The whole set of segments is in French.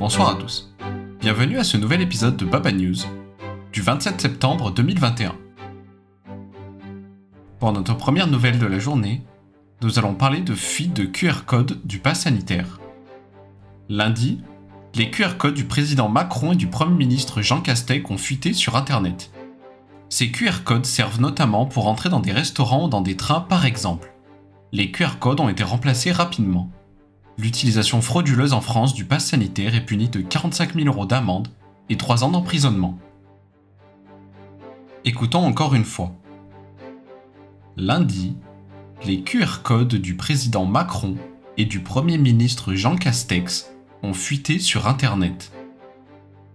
Bonsoir à tous. Bienvenue à ce nouvel épisode de Baba News du 27 septembre 2021. Pour notre première nouvelle de la journée, nous allons parler de fuite de QR code du pass sanitaire. Lundi, les QR codes du président Macron et du Premier ministre Jean Castex ont fuité sur Internet. Ces QR codes servent notamment pour entrer dans des restaurants ou dans des trains par exemple. Les QR codes ont été remplacés rapidement. L'utilisation frauduleuse en France du pass sanitaire est punie de 45 000 euros d'amende et 3 ans d'emprisonnement. Écoutons encore une fois. Lundi, les QR codes du président Macron et du Premier ministre Jean Castex ont fuité sur Internet.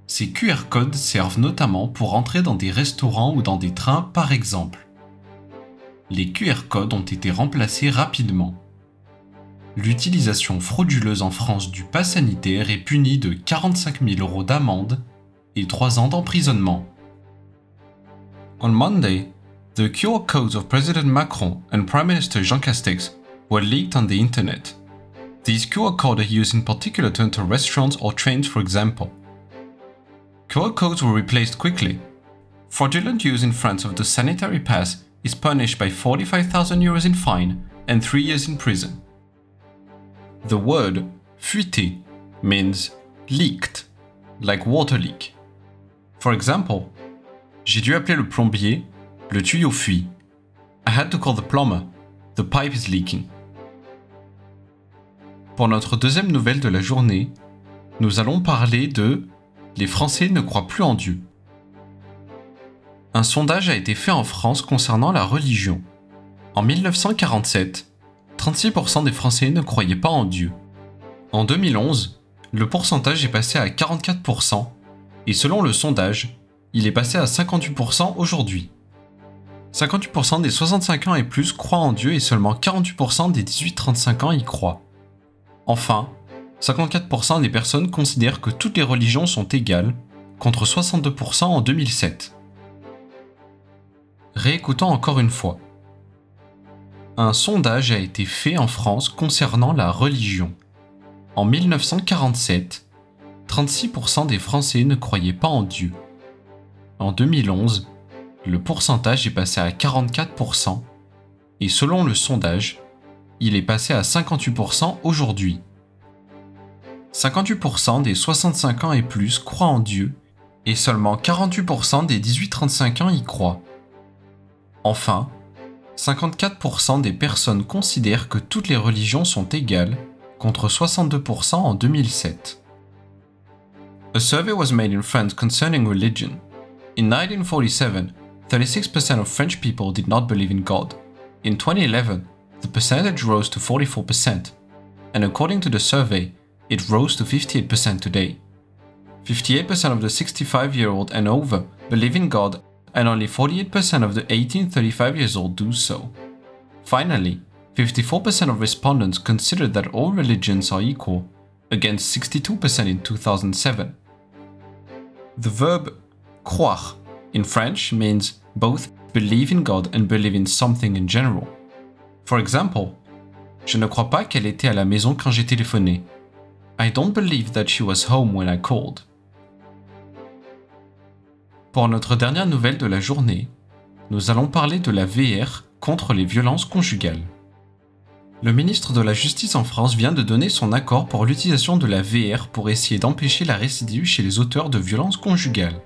Ces QR codes servent notamment pour entrer dans des restaurants ou dans des trains par exemple. Les QR codes ont été remplacés rapidement. L'utilisation frauduleuse en France du pass sanitaire est punie de 45 000 euros d'amende et 3 ans d'emprisonnement. On Monday, the QR codes of President Macron and Prime Minister Jean Castex were leaked on the internet. These QR codes are used in particular to enter restaurants or trains, for example. QR codes were replaced quickly. Fraudulent use in France of the sanitary pass is punished by 45,000 euros in fine and 3 years in prison. The word fuité means leaked, like water leak. For example, j'ai dû appeler le plombier, le tuyau fuit. I had to call the plumber, the pipe is leaking. Pour notre deuxième nouvelle de la journée, nous allons parler de Les Français ne croient plus en Dieu. Un sondage a été fait en France concernant la religion. En 1947, 36% des Français ne croyaient pas en Dieu. En 2011, le pourcentage est passé à 44%, et selon le sondage, il est passé à 58% aujourd'hui. 58% des 65 ans et plus croient en Dieu et seulement 48% des 18-35 ans y croient. Enfin, 54% des personnes considèrent que toutes les religions sont égales, contre 62% en 2007. Réécoutons encore une fois un sondage a été fait en France concernant la religion. En 1947, 36% des Français ne croyaient pas en Dieu. En 2011, le pourcentage est passé à 44% et selon le sondage, il est passé à 58% aujourd'hui. 58% des 65 ans et plus croient en Dieu et seulement 48% des 18-35 ans y croient. Enfin, 54% des personnes considèrent que toutes les religions sont égales, contre 62% en 2007. A survey was made in France concerning religion. In 1947, 36% of French people did not believe in God. In 2011, the percentage rose to 44%, and according to the survey, it rose to 58% today. 58% of the 65 year old and over believe in God and only 48% of the 18 35 years old do so. Finally, 54% of respondents consider that all religions are equal, against 62% in 2007. The verb croire in French means both believe in God and believe in something in general. For example, Je ne crois pas qu'elle était à la maison quand j'ai téléphoné. I don't believe that she was home when I called. Pour notre dernière nouvelle de la journée, nous allons parler de la VR contre les violences conjugales. Le ministre de la Justice en France vient de donner son accord pour l'utilisation de la VR pour essayer d'empêcher la récidive chez les auteurs de violences conjugales.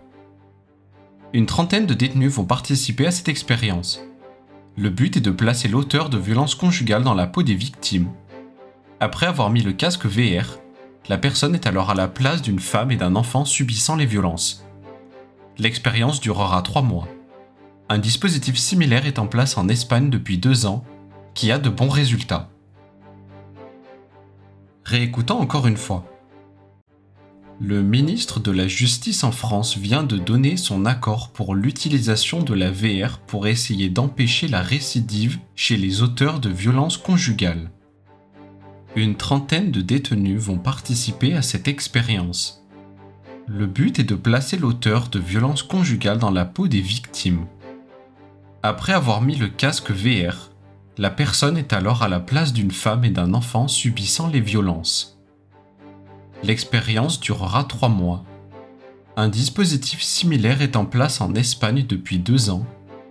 Une trentaine de détenus vont participer à cette expérience. Le but est de placer l'auteur de violences conjugales dans la peau des victimes. Après avoir mis le casque VR, la personne est alors à la place d'une femme et d'un enfant subissant les violences. L'expérience durera trois mois. Un dispositif similaire est en place en Espagne depuis deux ans, qui a de bons résultats. Réécoutons encore une fois. Le ministre de la Justice en France vient de donner son accord pour l'utilisation de la VR pour essayer d'empêcher la récidive chez les auteurs de violences conjugales. Une trentaine de détenus vont participer à cette expérience. Le but est de placer l'auteur de violences conjugales dans la peau des victimes. Après avoir mis le casque VR, la personne est alors à la place d'une femme et d'un enfant subissant les violences. L'expérience durera 3 mois. Un dispositif similaire est en place en Espagne depuis 2 ans,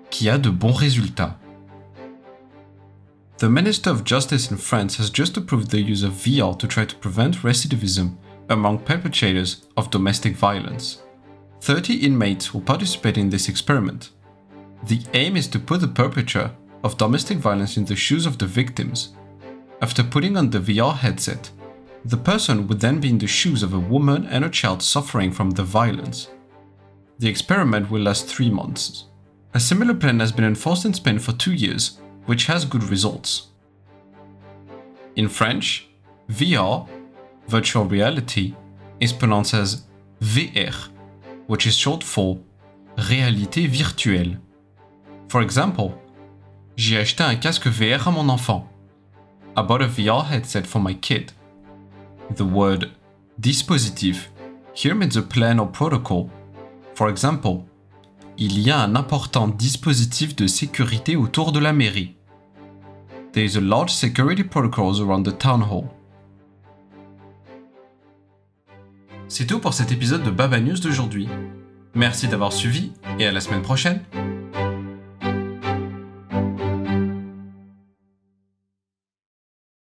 qui a de bons résultats. The Minister of Justice in France has just approved the use of VR to try to prevent recidivism among perpetrators of domestic violence. 30 inmates will participate in this experiment. The aim is to put the perpetrator of domestic violence in the shoes of the victims. After putting on the VR headset, the person would then be in the shoes of a woman and a child suffering from the violence. The experiment will last three months. A similar plan has been enforced in Spain for two years, which has good results. In French, VR, virtual reality, is pronounced as VR, which is short for réalité virtuelle. For example, j'ai acheté un casque VR à mon enfant. I bought a VR headset for my kid. The word dispositif here means a plan or protocol. For example, il y a un important dispositif de sécurité autour de la mairie. There is a large security protocol around the town hall. C'est tout pour cet épisode de Baba News d'aujourd'hui. Merci d'avoir suivi et à la semaine prochaine.